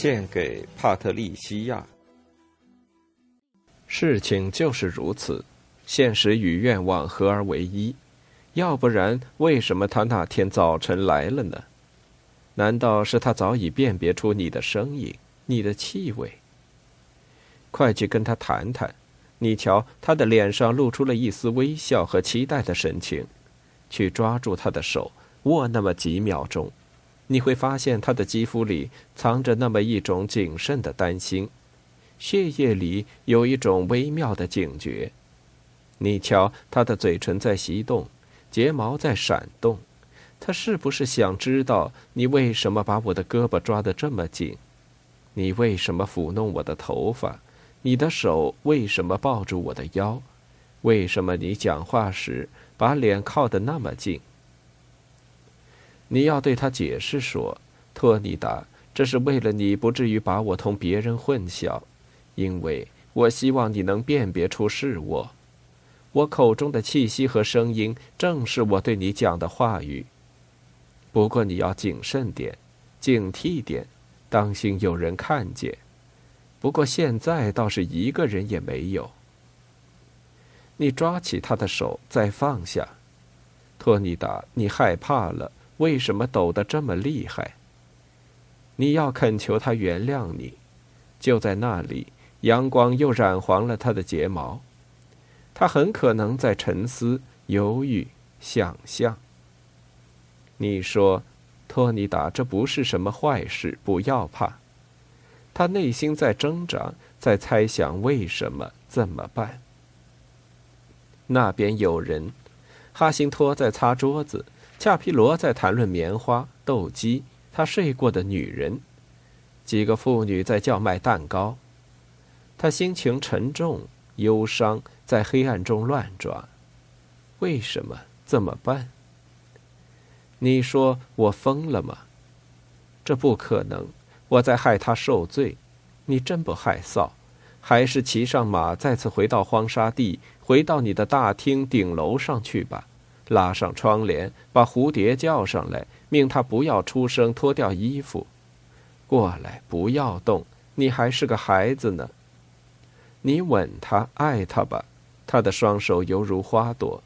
献给帕特利西亚。事情就是如此，现实与愿望合而为一，要不然为什么他那天早晨来了呢？难道是他早已辨别出你的声音、你的气味？快去跟他谈谈，你瞧，他的脸上露出了一丝微笑和期待的神情，去抓住他的手，握那么几秒钟。你会发现他的肌肤里藏着那么一种谨慎的担心，血液里有一种微妙的警觉。你瞧，他的嘴唇在翕动，睫毛在闪动，他是不是想知道你为什么把我的胳膊抓得这么紧？你为什么抚弄我的头发？你的手为什么抱住我的腰？为什么你讲话时把脸靠得那么近？你要对他解释说：“托尼达，这是为了你不至于把我同别人混淆，因为我希望你能辨别出是我。我口中的气息和声音，正是我对你讲的话语。不过你要谨慎点，警惕点，当心有人看见。不过现在倒是一个人也没有。”你抓起他的手，再放下。托尼达，你害怕了。为什么抖得这么厉害？你要恳求他原谅你。就在那里，阳光又染黄了他的睫毛。他很可能在沉思、犹豫、想象。你说，托尼达，这不是什么坏事，不要怕。他内心在挣扎，在猜想为什么，怎么办。那边有人，哈辛托在擦桌子。恰皮罗在谈论棉花、斗鸡，他睡过的女人。几个妇女在叫卖蛋糕。他心情沉重、忧伤，在黑暗中乱抓。为什么？怎么办？你说我疯了吗？这不可能！我在害他受罪。你真不害臊？还是骑上马，再次回到荒沙地，回到你的大厅顶楼上去吧。拉上窗帘，把蝴蝶叫上来，命他不要出声，脱掉衣服。过来，不要动，你还是个孩子呢。你吻他，爱他吧。他的双手犹如花朵。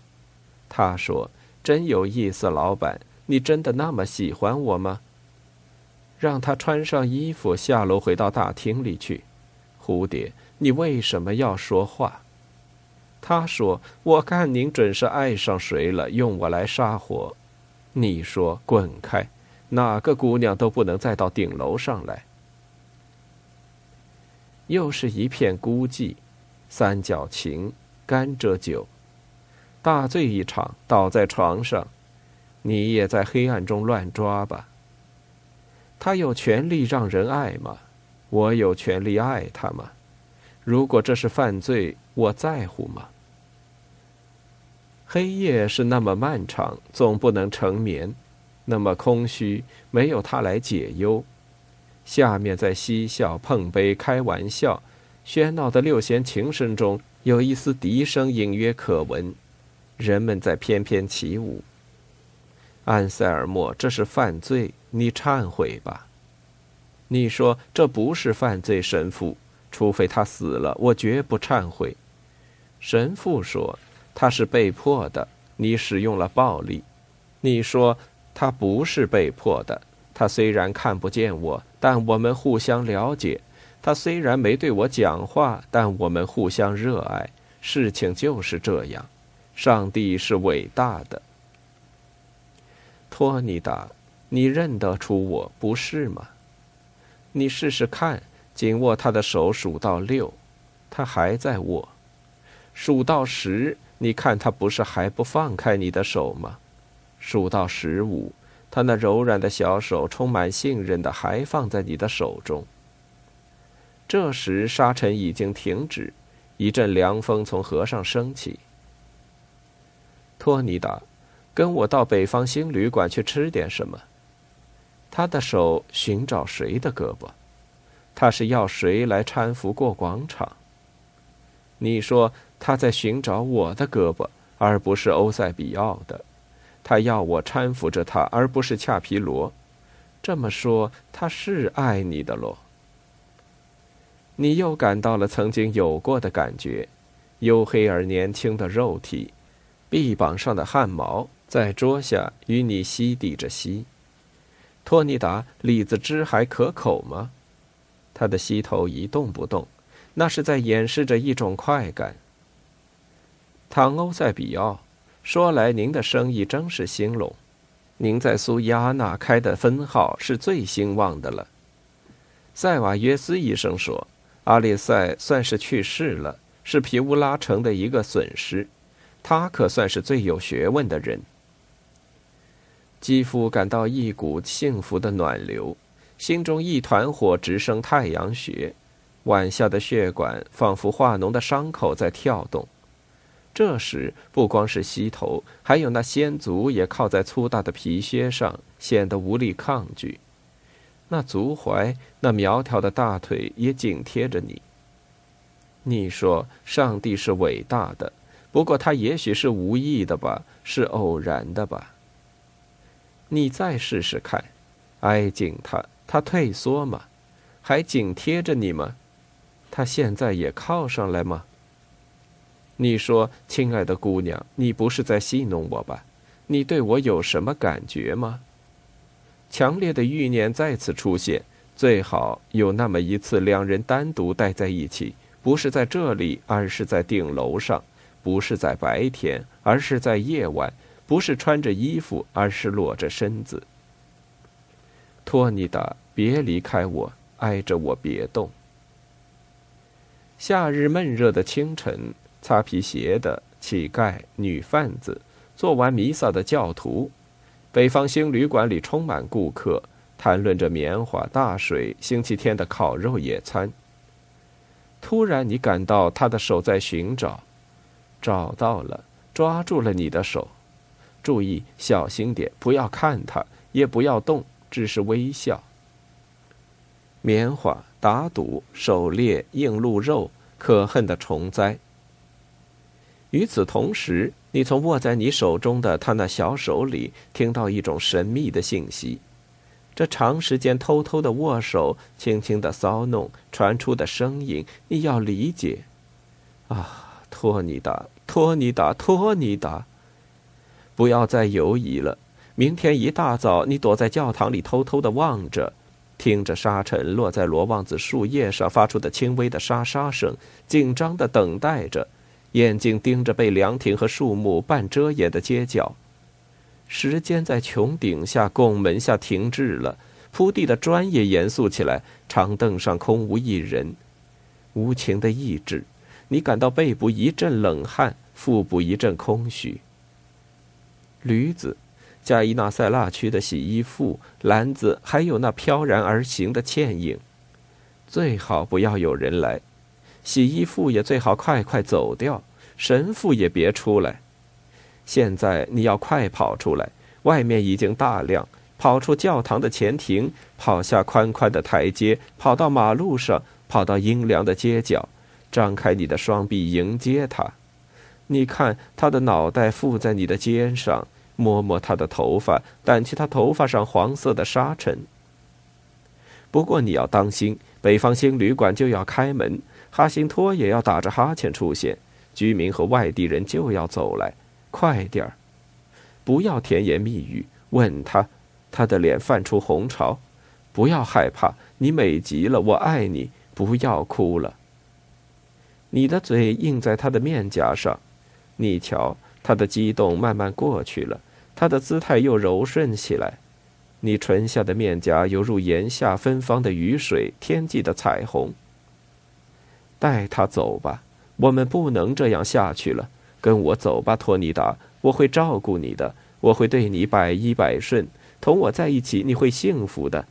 他说：“真有意思，老板，你真的那么喜欢我吗？”让他穿上衣服，下楼回到大厅里去。蝴蝶，你为什么要说话？他说：“我看您准是爱上谁了，用我来杀火。”你说：“滚开！哪个姑娘都不能再到顶楼上来。”又是一片孤寂，三角琴，甘蔗酒，大醉一场，倒在床上。你也在黑暗中乱抓吧。他有权利让人爱吗？我有权利爱他吗？如果这是犯罪，我在乎吗？黑夜是那么漫长，总不能成眠；那么空虚，没有他来解忧。下面在嬉笑、碰杯、开玩笑，喧闹的六弦琴声中，有一丝笛声隐约可闻。人们在翩翩起舞。安塞尔莫，这是犯罪，你忏悔吧。你说这不是犯罪，神父，除非他死了，我绝不忏悔。神父说。他是被迫的，你使用了暴力。你说他不是被迫的，他虽然看不见我，但我们互相了解。他虽然没对我讲话，但我们互相热爱。事情就是这样。上帝是伟大的。托尼达，你认得出我不是吗？你试试看，紧握他的手，数到六，他还在握。数到十。你看他不是还不放开你的手吗？数到十五，他那柔软的小手充满信任的还放在你的手中。这时沙尘已经停止，一阵凉风从河上升起。托尼达，跟我到北方星旅馆去吃点什么。他的手寻找谁的胳膊？他是要谁来搀扶过广场？你说他在寻找我的胳膊，而不是欧塞比奥的。他要我搀扶着他，而不是恰皮罗。这么说，他是爱你的喽？你又感到了曾经有过的感觉，黝黑而年轻的肉体。臂膀上的汗毛在桌下与你吸抵着吸，托尼达，李子汁还可口吗？他的膝头一动不动，那是在掩饰着一种快感。唐欧塞比奥，说来您的生意真是兴隆，您在苏伊阿纳开的分号是最兴旺的了。塞瓦约斯医生说，阿列塞算是去世了，是皮乌拉城的一个损失。他可算是最有学问的人。肌肤感到一股幸福的暖流，心中一团火直升太阳穴，腕下的血管仿佛化脓的伤口在跳动。这时，不光是膝头，还有那仙足也靠在粗大的皮靴上，显得无力抗拒。那足踝，那苗条的大腿也紧贴着你。你说，上帝是伟大的。不过他也许是无意的吧，是偶然的吧。你再试试看，挨近他，他退缩吗？还紧贴着你吗？他现在也靠上来吗？你说，亲爱的姑娘，你不是在戏弄我吧？你对我有什么感觉吗？强烈的欲念再次出现，最好有那么一次，两人单独待在一起，不是在这里，而是在顶楼上。不是在白天，而是在夜晚；不是穿着衣服，而是裸着身子。托尼达，别离开我，挨着我，别动。夏日闷热的清晨，擦皮鞋的乞丐、女贩子，做完弥撒的教徒，北方星旅馆里充满顾客，谈论着棉花、大水、星期天的烤肉野餐。突然，你感到他的手在寻找。找到了，抓住了你的手，注意小心点，不要看他，也不要动，只是微笑。棉花、打赌、狩猎、硬鹿肉，可恨的虫灾。与此同时，你从握在你手中的他那小手里听到一种神秘的信息，这长时间偷偷的握手、轻轻的骚弄传出的声音，你要理解。啊！托尼达，托尼达，托尼达，不要再犹疑了。明天一大早，你躲在教堂里，偷偷的望着，听着沙尘落在罗望子树叶上发出的轻微的沙沙声，紧张的等待着，眼睛盯着被凉亭和树木半遮掩的街角。时间在穹顶下拱门下停滞了，铺地的砖也严肃起来，长凳上空无一人，无情的意志。你感到背部一阵冷汗，腹部一阵空虚。驴子，加伊纳塞拉区的洗衣妇篮子，还有那飘然而行的倩影，最好不要有人来。洗衣妇也最好快快走掉，神父也别出来。现在你要快跑出来，外面已经大亮，跑出教堂的前庭，跑下宽宽的台阶，跑到马路上，跑到阴凉的街角。张开你的双臂迎接他，你看他的脑袋附在你的肩上，摸摸他的头发，掸去他头发上黄色的沙尘。不过你要当心，北方星旅馆就要开门，哈辛托也要打着哈欠出现，居民和外地人就要走来，快点儿，不要甜言蜜语，吻他，他的脸泛出红潮，不要害怕，你美极了，我爱你，不要哭了。你的嘴印在他的面颊上，你瞧，他的激动慢慢过去了，他的姿态又柔顺起来。你唇下的面颊犹如檐下芬芳的雨水，天际的彩虹。带他走吧，我们不能这样下去了。跟我走吧，托尼达，我会照顾你的，我会对你百依百顺。同我在一起，你会幸福的。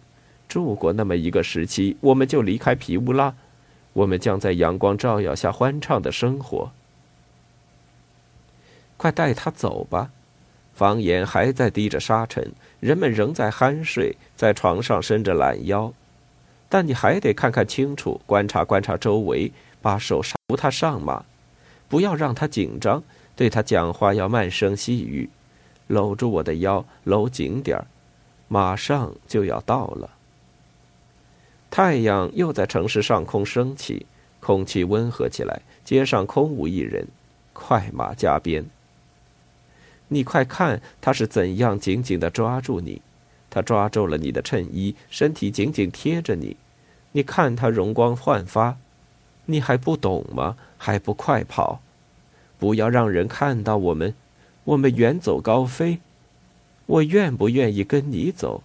住过那么一个时期，我们就离开皮乌拉。我们将在阳光照耀下欢畅的生活。快带他走吧！房檐还在滴着沙尘，人们仍在酣睡，在床上伸着懒腰。但你还得看看清楚，观察观察周围，把手扶他上马，不要让他紧张。对他讲话要慢声细语，搂住我的腰，搂紧点儿。马上就要到了。太阳又在城市上空升起，空气温和起来，街上空无一人，快马加鞭。你快看，他是怎样紧紧的抓住你，他抓住了你的衬衣，身体紧紧贴着你。你看他容光焕发，你还不懂吗？还不快跑！不要让人看到我们，我们远走高飞。我愿不愿意跟你走？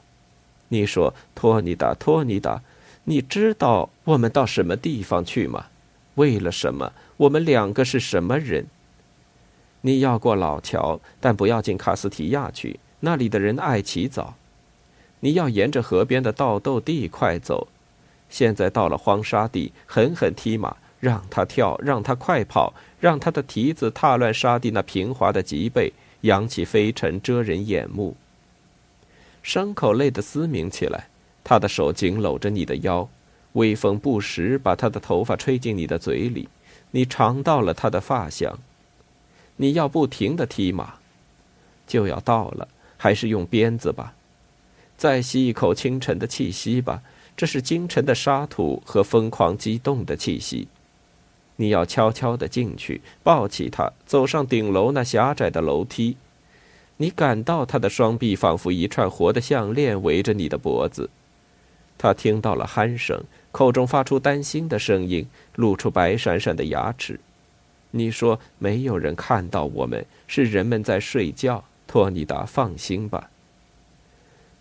你说，托尼达，托尼达，你知道我们到什么地方去吗？为了什么？我们两个是什么人？你要过老桥，但不要进卡斯提亚去，那里的人爱起早。你要沿着河边的稻豆地快走。现在到了荒沙地，狠狠踢马，让他跳，让他快跑，让他的蹄子踏乱沙地那平滑的脊背。扬起飞尘，遮人眼目。伤口累得嘶鸣起来，他的手紧搂着你的腰，微风不时把他的头发吹进你的嘴里，你尝到了他的发香。你要不停的踢马，就要到了，还是用鞭子吧。再吸一口清晨的气息吧，这是京城的沙土和疯狂激动的气息。你要悄悄的进去，抱起他，走上顶楼那狭窄的楼梯。你感到他的双臂仿佛一串活的项链围着你的脖子。他听到了鼾声，口中发出担心的声音，露出白闪闪的牙齿。你说没有人看到我们，是人们在睡觉。托尼达，放心吧。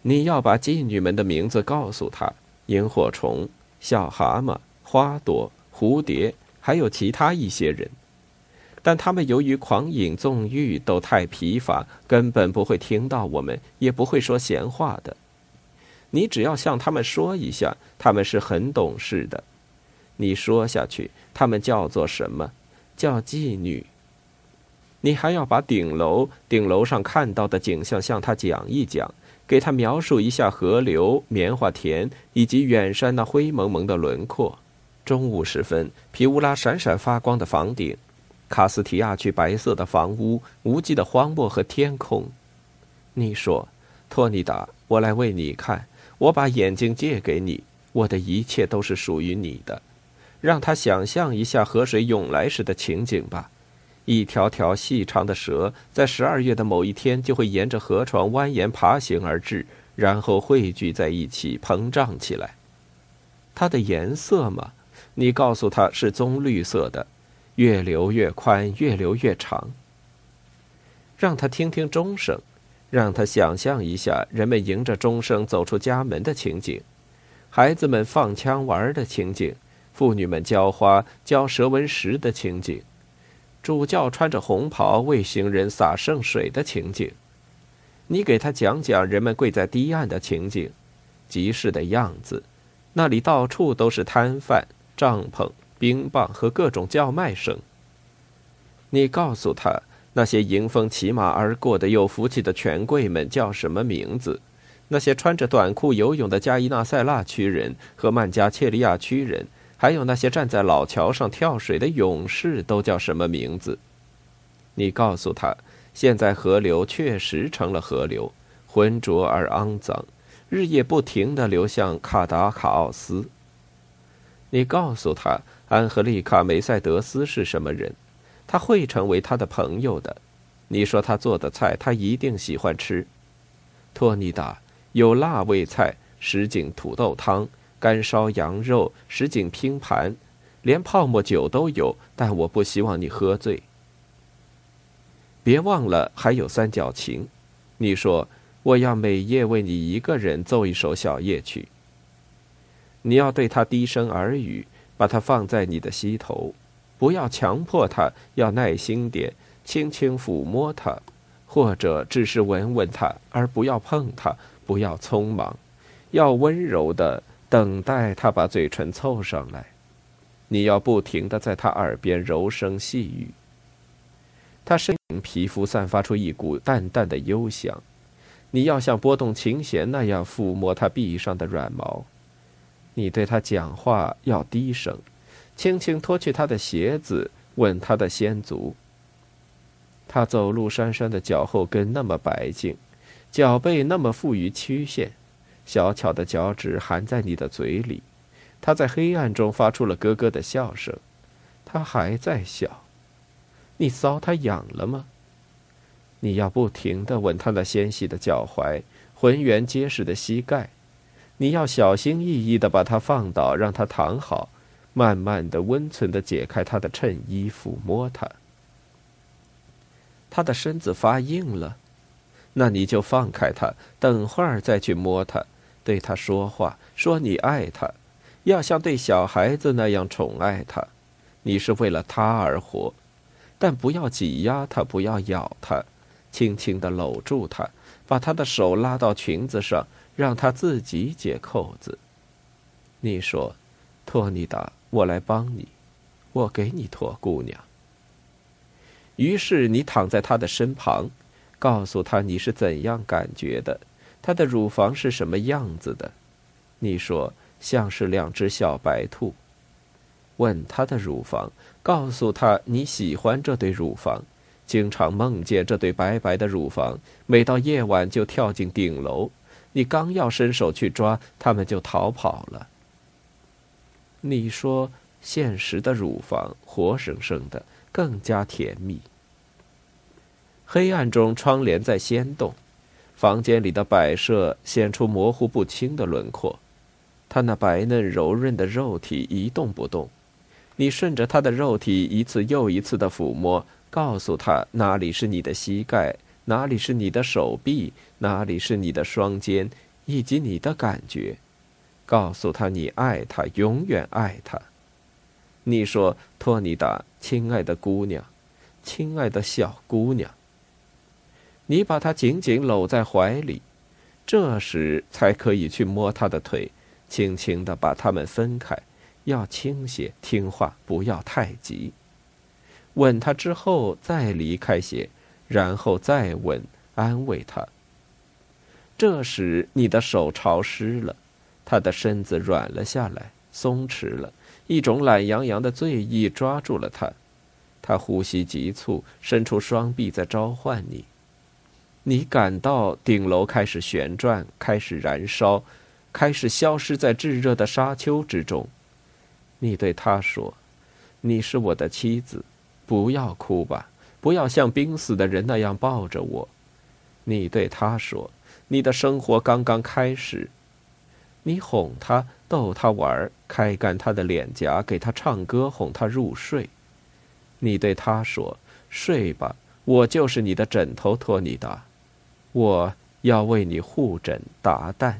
你要把妓女们的名字告诉他：萤火虫、小蛤蟆、花朵、蝴蝶。还有其他一些人，但他们由于狂饮纵欲都太疲乏，根本不会听到我们，也不会说闲话的。你只要向他们说一下，他们是很懂事的。你说下去，他们叫做什么？叫妓女。你还要把顶楼顶楼上看到的景象向他讲一讲，给他描述一下河流、棉花田以及远山那灰蒙蒙的轮廓。中午时分，皮乌拉闪闪发光的房顶，卡斯提亚区白色的房屋，无际的荒漠和天空。你说，托尼达，我来为你看。我把眼睛借给你，我的一切都是属于你的。让他想象一下河水涌来时的情景吧。一条条细长的蛇，在十二月的某一天，就会沿着河床蜿蜒爬行而至，然后汇聚在一起，膨胀起来。它的颜色嘛。你告诉他是棕绿色的，越流越宽，越流越长。让他听听钟声，让他想象一下人们迎着钟声走出家门的情景，孩子们放枪玩的情景，妇女们浇花、浇蛇纹石的情景，主教穿着红袍为行人洒圣水的情景。你给他讲讲人们跪在堤岸的情景，集市的样子，那里到处都是摊贩。帐篷、冰棒和各种叫卖声。你告诉他，那些迎风骑马而过的有福气的权贵们叫什么名字？那些穿着短裤游泳的加伊纳塞拉区人和曼加切利亚区人，还有那些站在老桥上跳水的勇士都叫什么名字？你告诉他，现在河流确实成了河流，浑浊而肮脏，日夜不停地流向卡达卡奥斯。你告诉他，安赫丽卡·梅赛德斯是什么人？他会成为他的朋友的。你说他做的菜，他一定喜欢吃。托尼达有辣味菜、什锦土豆汤、干烧羊肉、什锦拼盘，连泡沫酒都有。但我不希望你喝醉。别忘了还有三角琴。你说我要每夜为你一个人奏一首小夜曲。你要对他低声耳语，把它放在你的膝头，不要强迫他，要耐心点，轻轻抚摸他，或者只是闻闻他，而不要碰他，不要匆忙，要温柔的等待他把嘴唇凑上来。你要不停的在他耳边柔声细语。他身皮肤散发出一股淡淡的幽香，你要像拨动琴弦那样抚摸他臂上的软毛。你对他讲话要低声，轻轻脱去他的鞋子，吻他的先足。他走路姗姗的脚后跟那么白净，脚背那么富于曲线，小巧的脚趾含在你的嘴里。他在黑暗中发出了咯咯的笑声，他还在笑。你搔他痒了吗？你要不停的吻他那纤细的脚踝，浑圆结实的膝盖。你要小心翼翼的把他放倒，让他躺好，慢慢的、温存的解开他的衬衣，抚摸他。他的身子发硬了，那你就放开他，等会儿再去摸他，对他说话，说你爱他，要像对小孩子那样宠爱他。你是为了他而活，但不要挤压他，不要咬他，轻轻的搂住他，把他的手拉到裙子上。让他自己解扣子。你说：“托尼达，我来帮你，我给你脱，姑娘。”于是你躺在他的身旁，告诉他你是怎样感觉的，他的乳房是什么样子的。你说像是两只小白兔。问他的乳房，告诉他你喜欢这对乳房，经常梦见这对白白的乳房，每到夜晚就跳进顶楼。你刚要伸手去抓，他们就逃跑了。你说，现实的乳房活生生的，更加甜蜜。黑暗中，窗帘在掀动，房间里的摆设显出模糊不清的轮廓。他那白嫩柔润的肉体一动不动。你顺着他的肉体一次又一次的抚摸，告诉他哪里是你的膝盖。哪里是你的手臂？哪里是你的双肩？以及你的感觉？告诉他你爱他，永远爱他。你说，托尼达，亲爱的姑娘，亲爱的小姑娘。你把她紧紧搂在怀里，这时才可以去摸她的腿，轻轻的把它们分开，要轻些，听话，不要太急。吻她之后，再离开些。然后再吻，安慰他。这时你的手潮湿了，他的身子软了下来，松弛了，一种懒洋洋的醉意抓住了他。他呼吸急促，伸出双臂在召唤你。你感到顶楼开始旋转，开始燃烧，开始消失在炙热的沙丘之中。你对他说：“你是我的妻子，不要哭吧。”不要像濒死的人那样抱着我，你对他说：“你的生活刚刚开始。”你哄他，逗他玩，开干他的脸颊，给他唱歌，哄他入睡。你对他说：“睡吧，我就是你的枕头，托尼达，我要为你护枕达旦。”